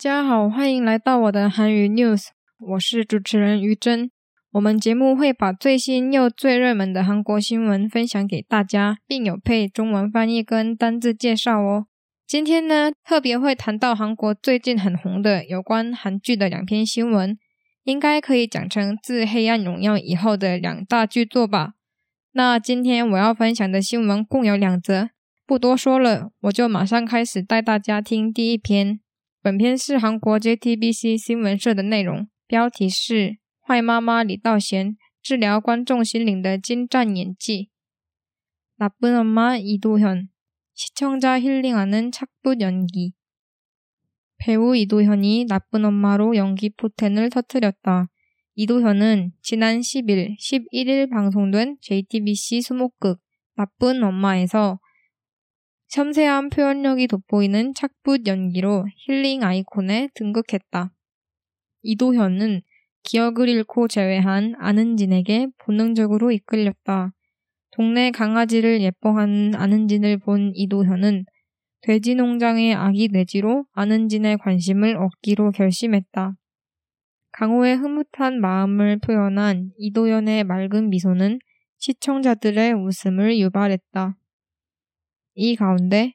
大家好，欢迎来到我的韩语 news，我是主持人于真。我们节目会把最新又最热门的韩国新闻分享给大家，并有配中文翻译跟单字介绍哦。今天呢，特别会谈到韩国最近很红的有关韩剧的两篇新闻，应该可以讲成自《黑暗荣耀》以后的两大巨作吧。那今天我要分享的新闻共有两则，不多说了，我就马上开始带大家听第一篇。本篇是韩国 JTBC 新闻社的内容，标题是“坏妈妈李道贤治疗观众心灵的精湛演技”。나쁜엄마이도현시청자힐링하는착붙연기배우이도현이나쁜엄마로연기포텐을터뜨렸다이도현은지난10일11일방송된 JTBC 수목극나쁜엄마에서 섬세한 표현력이 돋보이는 착붙 연기로 힐링 아이콘에 등극했다. 이도현은 기억을 잃고 제외한 아는진에게 본능적으로 이끌렸다. 동네 강아지를 예뻐하는 아는진을 본 이도현은 돼지 농장의 아기 돼지로 아는진의 관심을 얻기로 결심했다. 강호의 흐뭇한 마음을 표현한 이도현의 맑은 미소는 시청자들의 웃음을 유발했다. 이 가운데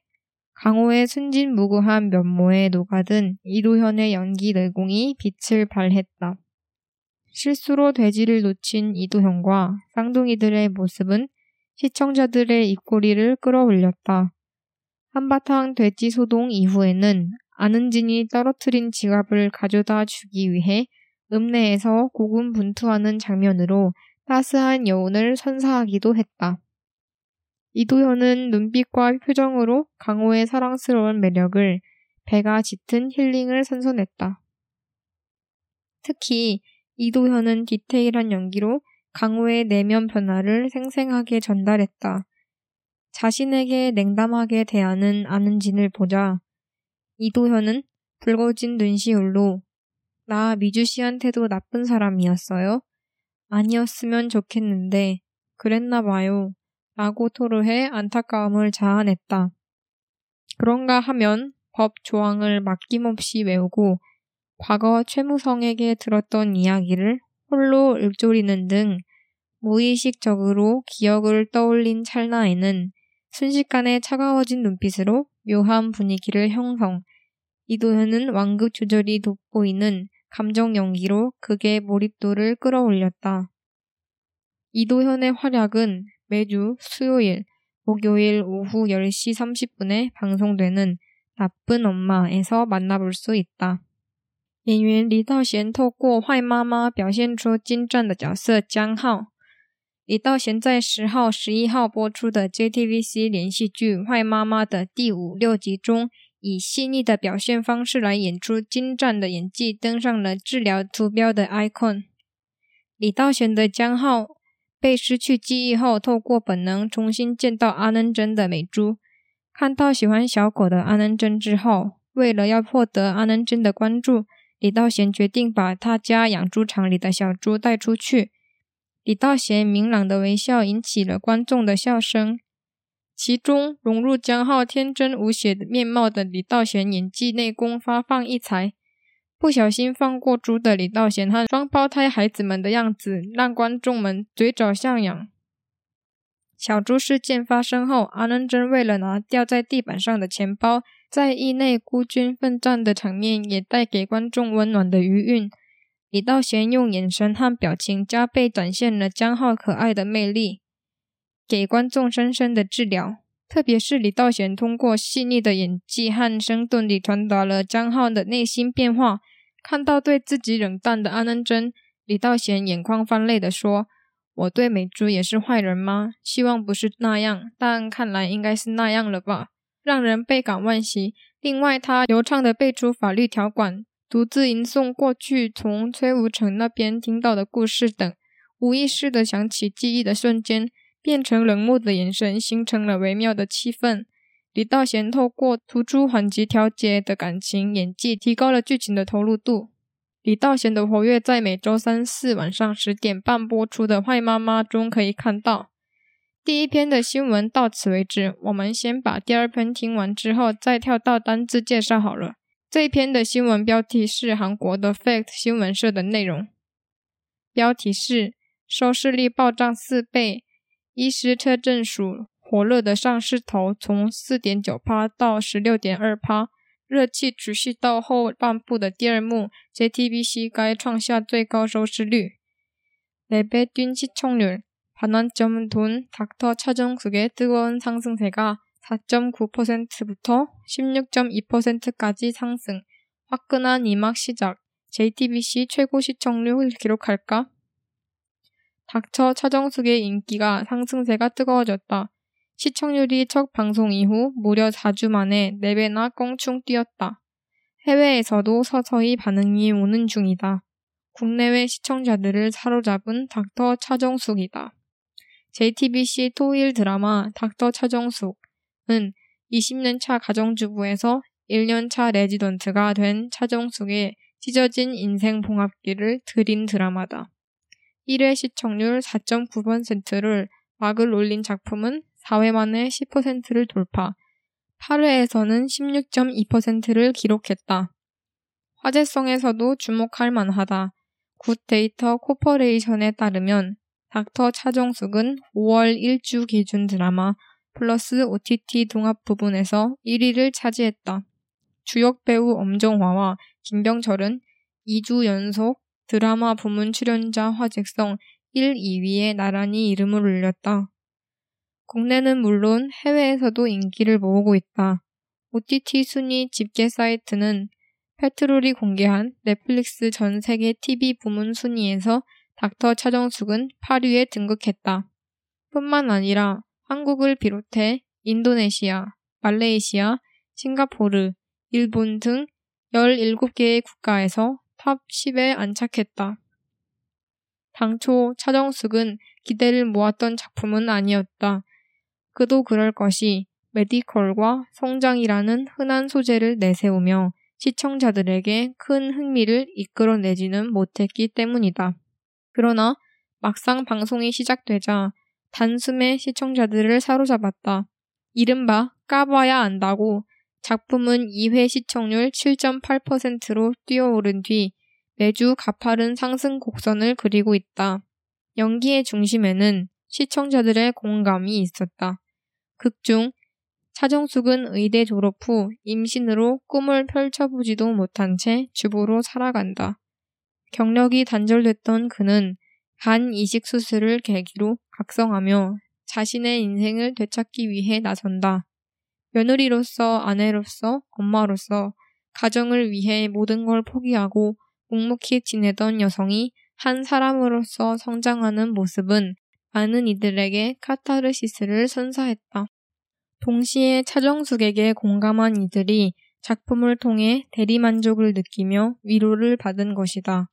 강호의 순진무구한 면모에 녹아든 이도현의 연기 내공이 빛을 발했다. 실수로 돼지를 놓친 이도현과 쌍둥이들의 모습은 시청자들의 입꼬리를 끌어올렸다. 한바탕 돼지 소동 이후에는 아는진이 떨어뜨린 지갑을 가져다 주기 위해 읍내에서 고군분투하는 장면으로 따스한 여운을 선사하기도 했다. 이도현은 눈빛과 표정으로 강호의 사랑스러운 매력을 배가 짙은 힐링을 선선했다. 특히 이도현은 디테일한 연기로 강호의 내면 변화를 생생하게 전달했다. 자신에게 냉담하게 대하는 아는진을 보자 이도현은 붉어진 눈시울로 나 미주 씨한테도 나쁜 사람이었어요? 아니었으면 좋겠는데 그랬나 봐요. 라고 토로해 안타까움을 자아냈다. 그런가 하면 법 조항을 맡김없이 외우고 과거 최무성에게 들었던 이야기를 홀로 읊조리는 등 무의식적으로 기억을 떠올린 찰나에는 순식간에 차가워진 눈빛으로 묘한 분위기를 형성, 이도현은 완급 조절이 돋보이는 감정 연기로 극의 몰입도를 끌어올렸다. 이도현의 활약은 매주 수요일, 목요일 오후 10시 30분에 방송되는 나쁜 엄마에서 만나볼 수 있다. 演员李道贤透过坏妈妈表现出精湛的角色江浩。李道贤在十号、十一号播出的 JTBC 连续剧《坏妈妈》的第五、六集中，以细腻的表现方式来演出精湛的演技，登上了治疗图标的 icon。李道贤的江浩。 被失去记忆后，透过本能重新见到阿能真的美珠。看到喜欢小狗的阿能真之后，为了要获得阿能真的关注，李道贤决定把他家养猪场里的小猪带出去。李道贤明朗的微笑引起了观众的笑声，其中融入江浩天真无邪的面貌的李道贤演技内功发放异彩。不小心放过猪的李道贤和双胞胎孩子们的样子，让观众们嘴角上扬。小猪事件发生后，阿能真为了拿掉在地板上的钱包，在意内孤军奋战的场面，也带给观众温暖的余韵。李道贤用眼神和表情加倍展现了江浩可爱的魅力，给观众深深的治疗。特别是李道贤通过细腻的演技和生动地传达了江浩的内心变化。看到对自己冷淡的安恩真，李道贤眼眶泛泪地说：“我对美珠也是坏人吗？希望不是那样，但看来应该是那样了吧，让人倍感惋惜。”另外，他流畅地背出法律条款，独自吟诵过去从崔无成那边听到的故事等，无意识地想起记忆的瞬间。变成冷漠的眼神，形成了微妙的气氛。李道贤透过突出缓急调节的感情演技，提高了剧情的投入度。李道贤的活跃在每周三四晚上十点半播出的《坏妈妈》中可以看到。第一篇的新闻到此为止，我们先把第二篇听完之后，再跳到单字介绍好了。这一篇的新闻标题是韩国的 Fact 新闻社的内容，标题是收视率暴涨四倍，医师车证署 火热的上势头从四点九趴到十六点二趴，热气持续到后半部的第二幕，JTBC 该创下最高收视率。네배뛴시청률반환점돈닥터차정숙의뜨거운상승세가4.9%부터 16.2%까지 상승. 화끈한 이막 시작. JTBC 최고 시청률 기록할까? 닥쳐 차정숙의 인기가 상승세가 뜨거워졌다. 시청률이 첫 방송 이후 무려 4주 만에 4배나 껑충 뛰었다. 해외에서도 서서히 반응이 오는 중이다. 국내외 시청자들을 사로잡은 닥터 차정숙이다. JTBC 토일 드라마 닥터 차정숙 은 20년 차 가정주부에서 1년 차 레지던트가 된 차정숙의 찢어진 인생 봉합기를 드린 드라마다. 1회 시청률 4.9%를 막을 올린 작품은 4회 만에 10%를 돌파, 8회에서는 16.2%를 기록했다. 화제성에서도 주목할 만하다. 굿데이터 코퍼레이션에 따르면 닥터 차정숙은 5월 1주 기준 드라마 플러스 OTT 동합 부분에서 1위를 차지했다. 주역 배우 엄정화와 김병철은 2주 연속 드라마 부문 출연자 화제성 1, 2위에 나란히 이름을 올렸다. 국내는 물론 해외에서도 인기를 모으고 있다. OTT 순위 집계 사이트는 페트롤이 공개한 넷플릭스 전 세계 TV 부문 순위에서 닥터 차정숙은 8위에 등극했다. 뿐만 아니라 한국을 비롯해 인도네시아, 말레이시아, 싱가포르, 일본 등 17개의 국가에서 탑 10에 안착했다. 당초 차정숙은 기대를 모았던 작품은 아니었다. 그도 그럴 것이 메디컬과 성장이라는 흔한 소재를 내세우며 시청자들에게 큰 흥미를 이끌어내지는 못했기 때문이다. 그러나 막상 방송이 시작되자 단숨에 시청자들을 사로잡았다. 이른바 까봐야 안다고 작품은 2회 시청률 7.8%로 뛰어오른 뒤 매주 가파른 상승 곡선을 그리고 있다. 연기의 중심에는 시청자들의 공감이 있었다. 극중 차정숙은 의대 졸업 후 임신으로 꿈을 펼쳐보지도 못한 채 주부로 살아간다. 경력이 단절됐던 그는 간 이식 수술을 계기로 각성하며 자신의 인생을 되찾기 위해 나선다. 며느리로서 아내로서 엄마로서 가정을 위해 모든 걸 포기하고 묵묵히 지내던 여성이 한 사람으로서 성장하는 모습은 많은 이들에게 카타르시스를 선사했다. 동시에 차정숙에게 공감한 이들이 작품을 통해 대리만족을 느끼며 위로를 받은 것이다.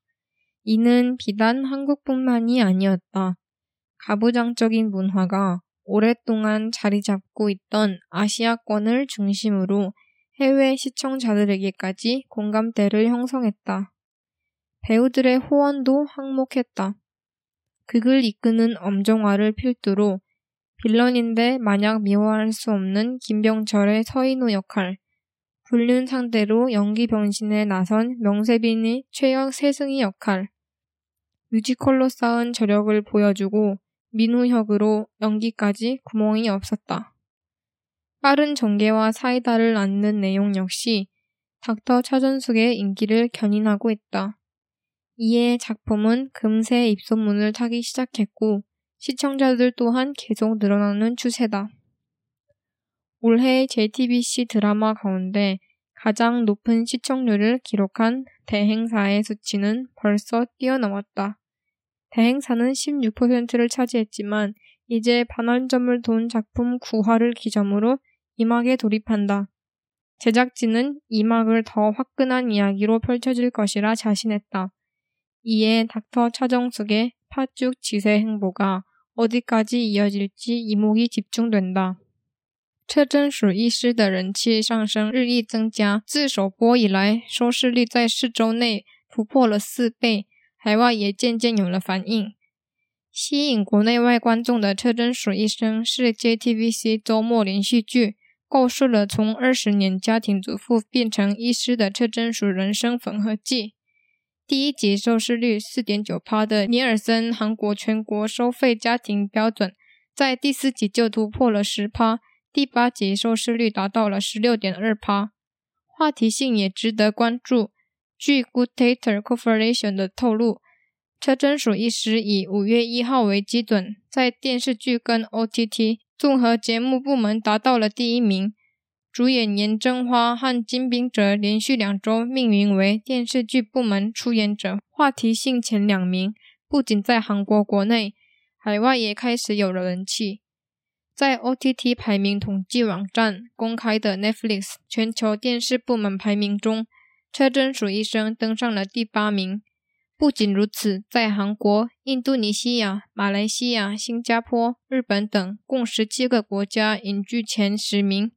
이는 비단 한국뿐만이 아니었다. 가부장적인 문화가 오랫동안 자리 잡고 있던 아시아권을 중심으로 해외 시청자들에게까지 공감대를 형성했다. 배우들의 호언도 항목했다. 극을 이끄는 엄정화를 필두로 빌런인데 마냥 미워할 수 없는 김병철의 서인우 역할, 불륜 상대로 연기 변신에 나선 명세빈의 최역 세승희 역할, 뮤지컬로 쌓은 저력을 보여주고 민우혁으로 연기까지 구멍이 없었다. 빠른 전개와 사이다를 안는 내용 역시 닥터 차전숙의 인기를 견인하고 있다. 이에 작품은 금세 입소문을 타기 시작했고 시청자들 또한 계속 늘어나는 추세다. 올해 JTBC 드라마 가운데 가장 높은 시청률을 기록한 대행사의 수치는 벌써 뛰어넘었다. 대행사는 16%를 차지했지만 이제 반환점을 돈 작품 9화를 기점으로 이막에 돌입한다. 제작진은 이막을 더 화끈한 이야기로 펼쳐질 것이라 자신했다. 이에 닥터 차정숙의 팥죽 지세 행보가 어디까지 이어질지 이목이 집중된다. 车真属医师的人气上升日益增加，自首播以来，收视率在四周内突破了四倍，海外也渐渐有了反应。吸引国内外观众的《车真属医生》是 JTBC 周末连续剧《 构述了从二十年家庭主妇变成医师的车真淑人生缝合记。 第一集收视率四点九趴的尼尔森韩国全国收费家庭标准，在第四集就突破了十趴，第八集收视率达到了十六点二趴。话题性也值得关注。据 Good Data Corporation 的透露，车真淑医师以五月一号为基准，在电视剧跟 OTT 综合节目部门达到了第一名。主演严正花和金彬哲连续两周命名为电视剧部门出演者话题性前两名，不仅在韩国国内，海外也开始有了人气。在 OTT 排名统计网站公开的 Netflix 全球电视部门排名中，车真淑医生登上了第八名。不仅如此，在韩国、印度尼西亚、马来西亚、新加坡、日本等共十七个国家隐居前十名。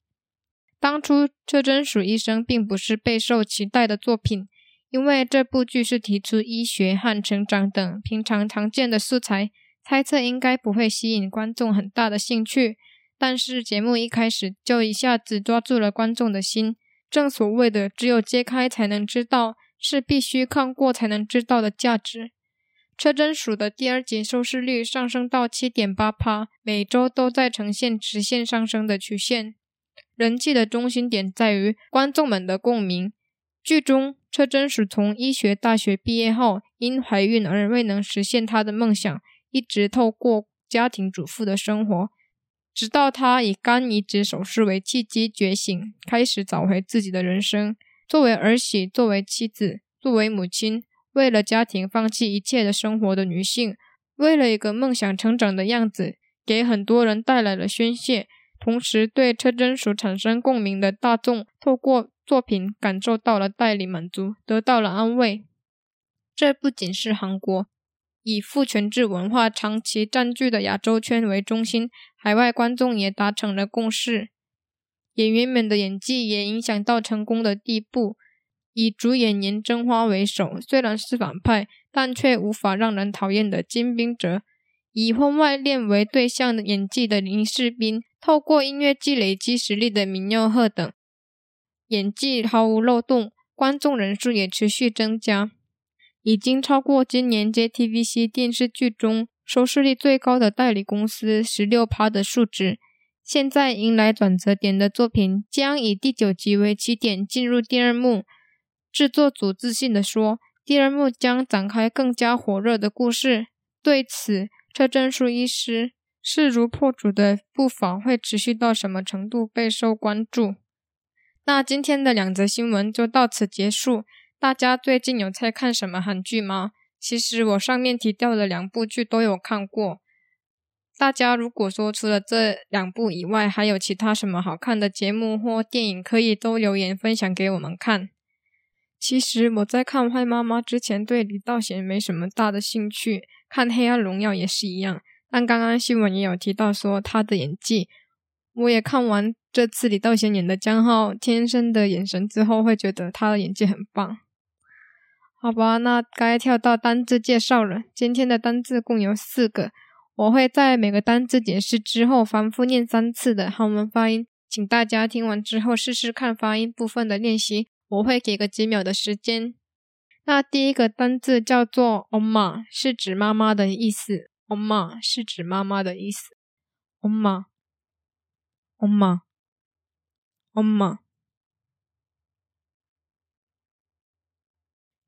当初车真淑医生并不是备受期待的作品，因为这部剧是提出医学和成长等平常常见的素材，猜测应该不会吸引观众很大的兴趣。但是节目一开始就一下子抓住了观众的心，正所谓的只有揭开才能知道，是必须看过才能知道的价值。车真淑的第二集收视率上升到七点八趴，每周都在呈现直线上升的曲线。人气的中心点在于观众们的共鸣。剧中，车真淑从医学大学毕业后，因怀孕而未能实现她的梦想，一直透过家庭主妇的生活，直到她以肝移植手术为契机觉醒，开始找回自己的人生。作为儿媳，作为妻子，作为母亲，为了家庭放弃一切的生活的女性，为了一个梦想成长的样子，给很多人带来了宣泄。同时，对车真淑产生共鸣的大众，透过作品感受到了代理满足，得到了安慰。这不仅是韩国以父权制文化长期占据的亚洲圈为中心，海外观众也达成了共识。演员们的演技也影响到成功的地步。以主演严真花为首，虽然是反派，但却无法让人讨厌的金彬哲。以婚外恋为对象的演技的林世斌，透过音乐剧累积实力的民佑赫等，演技毫无漏洞，观众人数也持续增加，已经超过今年 JTBC 电视剧中收视率最高的代理公司十六趴的数值。现在迎来转折点的作品将以第九集为起点进入第二幕，制作组自信地说，第二幕将展开更加火热的故事。对此，车正淑医师势如破竹的步伐会持续到什么程度备受关注？那今天的两则新闻就到此结束。大家最近有在看什么韩剧吗？其实我上面提到的两部剧都有看过。大家如果说除了这两部以外，还有其他什么好看的节目或电影，可以都留言分享给我们看。其实我在看《坏妈妈》之前，对李道贤没什么大的兴趣。看《黑暗荣耀》也是一样，但刚刚新闻也有提到说他的演技，我也看完这次李道贤演的江浩《天生的眼神》之后，会觉得他的演技很棒。好吧，那该跳到单字介绍了。今天的单字共有四个，我会在每个单字解释之后反复念三次的韩文发音，请大家听完之后试试看发音部分的练习，我会给个几秒的时间。那第一个单字叫做 “oma”，是指妈妈的意思。“oma” 是指妈妈的意思。“oma”，“oma”，“oma”。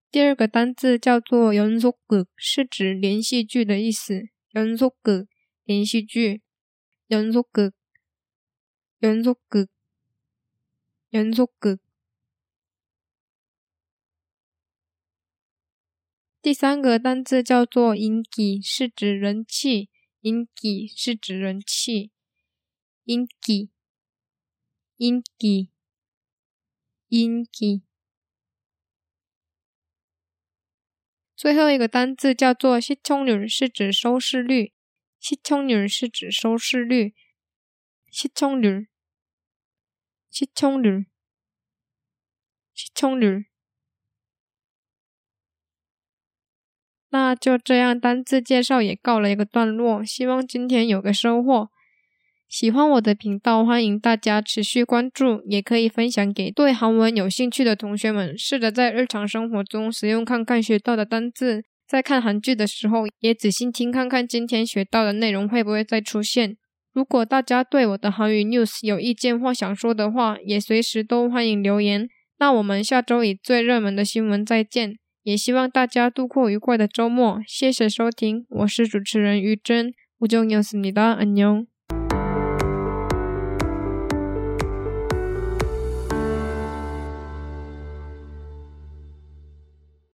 第二个单字叫做 연속 극， 是指连续剧的意思。연속 극， 连续剧。연속 극， 연속 극， 연속 극。 第三个单字叫做“인기”，是指人气。인기是指人气。인기 인 기， 인 기。 最后一个单字叫做“시청률”，是指收视率。시청률是指收视率。시청 률， 시청 률， 시청 률。 那就这样，单字介绍也告了一个段落。希望今天有个收获。喜欢我的频道，欢迎大家持续关注，也可以分享给对韩文有兴趣的同学们，试着在日常生活中使用看看学到的单字。在看韩剧的时候，也仔细听看看今天学到的内容会不会再出现。如果大家对我的韩语 news 有意见或想说的话，也随时都欢迎留言。那我们下周以最热门的新闻再见，也希望大家度过愉快的周末。谢谢收听，我是主持人于真，우정이었습니다안녕